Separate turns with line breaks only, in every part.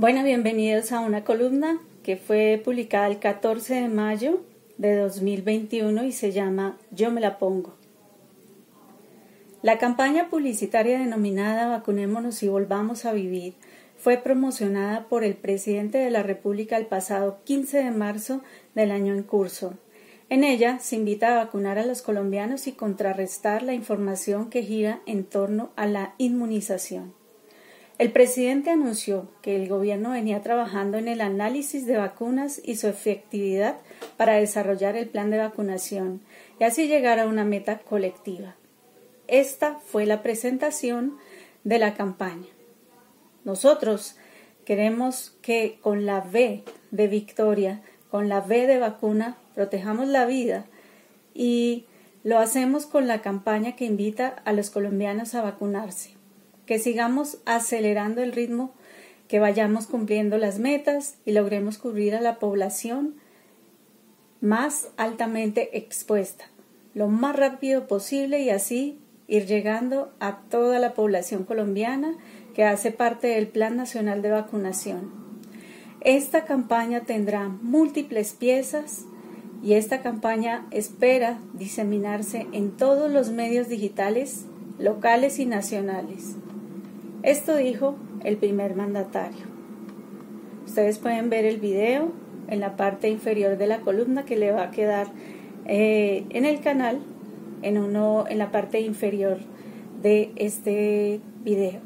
Bueno, bienvenidos a una columna que fue publicada el 14 de mayo de 2021 y se llama Yo me la pongo. La campaña publicitaria denominada Vacunémonos y volvamos a vivir fue promocionada por el presidente de la República el pasado 15 de marzo del año en curso. En ella se invita a vacunar a los colombianos y contrarrestar la información que gira en torno a la inmunización. El presidente anunció que el gobierno venía trabajando en el análisis de vacunas y su efectividad para desarrollar el plan de vacunación y así llegar a una meta colectiva. Esta fue la presentación de la campaña. Nosotros queremos que con la V de victoria, con la V de vacuna, protejamos la vida y lo hacemos con la campaña que invita a los colombianos a vacunarse que sigamos acelerando el ritmo, que vayamos cumpliendo las metas y logremos cubrir a la población más altamente expuesta lo más rápido posible y así ir llegando a toda la población colombiana que hace parte del Plan Nacional de Vacunación. Esta campaña tendrá múltiples piezas y esta campaña espera diseminarse en todos los medios digitales locales y nacionales. Esto dijo el primer mandatario. Ustedes pueden ver el video en la parte inferior de la columna que le va a quedar eh, en el canal, en, uno, en la parte inferior de este video.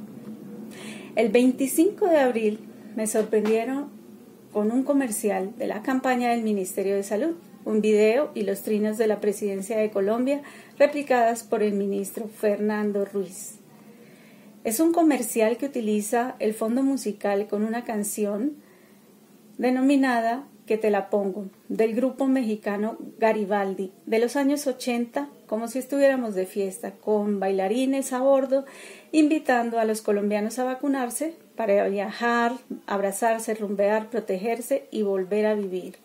El 25 de abril me sorprendieron con un comercial de la campaña del Ministerio de Salud, un video y los trinos de la presidencia de Colombia replicadas por el ministro Fernando Ruiz. Es un comercial que utiliza el fondo musical con una canción denominada Que te la pongo, del grupo mexicano Garibaldi, de los años 80, como si estuviéramos de fiesta, con bailarines a bordo, invitando a los colombianos a vacunarse para viajar, abrazarse, rumbear, protegerse y volver a vivir.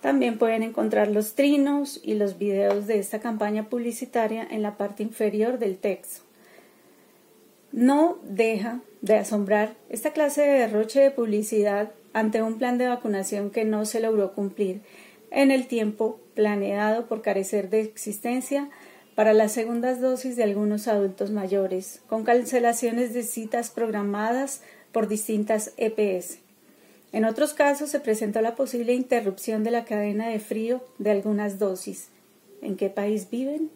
También pueden encontrar los trinos y los videos de esta campaña publicitaria en la parte inferior del texto. No deja de asombrar esta clase de derroche de publicidad ante un plan de vacunación que no se logró cumplir en el tiempo planeado por carecer de existencia para las segundas dosis de algunos adultos mayores, con cancelaciones de citas programadas por distintas EPS. En otros casos se presentó la posible interrupción de la cadena de frío de algunas dosis. ¿En qué país viven?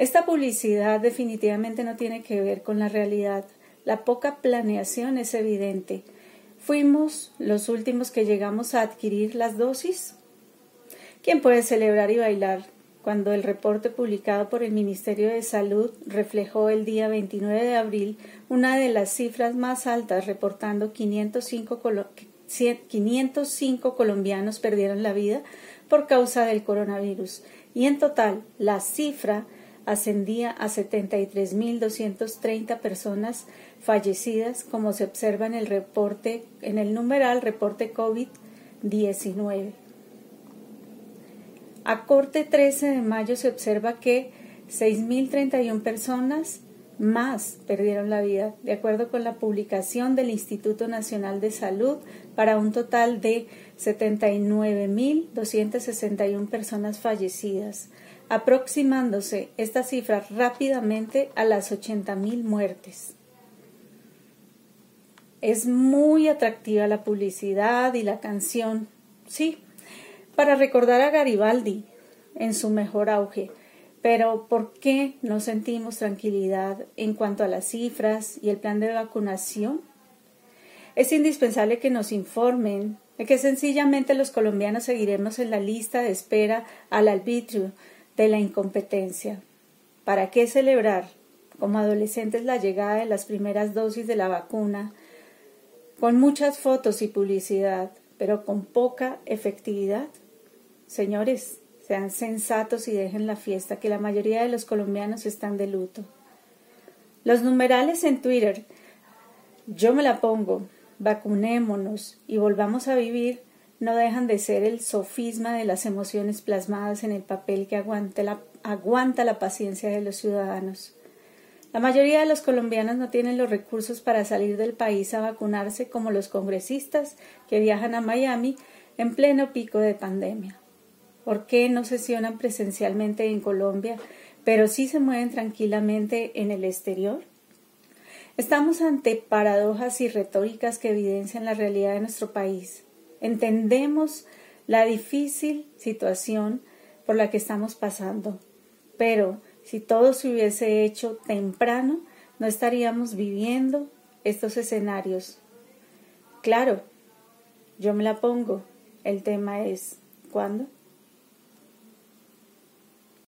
Esta publicidad definitivamente no tiene que ver con la realidad. La poca planeación es evidente. ¿Fuimos los últimos que llegamos a adquirir las dosis? ¿Quién puede celebrar y bailar cuando el reporte publicado por el Ministerio de Salud reflejó el día 29 de abril una de las cifras más altas, reportando 505, 505 colombianos perdieron la vida por causa del coronavirus? Y en total, la cifra ascendía a 73.230 personas fallecidas, como se observa en el reporte, en el numeral reporte COVID-19. A corte 13 de mayo se observa que 6.031 personas más perdieron la vida, de acuerdo con la publicación del Instituto Nacional de Salud, para un total de 79.261 personas fallecidas aproximándose esta cifra rápidamente a las 80.000 muertes. Es muy atractiva la publicidad y la canción, sí, para recordar a Garibaldi en su mejor auge, pero ¿por qué no sentimos tranquilidad en cuanto a las cifras y el plan de vacunación? Es indispensable que nos informen de que sencillamente los colombianos seguiremos en la lista de espera al arbitrio de la incompetencia. ¿Para qué celebrar como adolescentes la llegada de las primeras dosis de la vacuna con muchas fotos y publicidad, pero con poca efectividad? Señores, sean sensatos y dejen la fiesta, que la mayoría de los colombianos están de luto. Los numerales en Twitter, yo me la pongo, vacunémonos y volvamos a vivir, no dejan de ser el sofisma de las emociones plasmadas en el papel que aguanta la, paciencia de los ciudadanos. La mayoría de los colombianos no tienen los recursos para salir del país a vacunarse como los congresistas que viajan a Miami en pleno pico de pandemia. ¿Por qué no sesionan presencialmente en Colombia, pero sí se mueven tranquilamente en el exterior? Estamos ante paradojas y retóricas que evidencian la realidad de nuestro país. Entendemos la difícil situación por la que estamos pasando, pero si todo se hubiese hecho temprano, no estaríamos viviendo estos escenarios. Claro, yo me la pongo. El tema es ¿cuándo?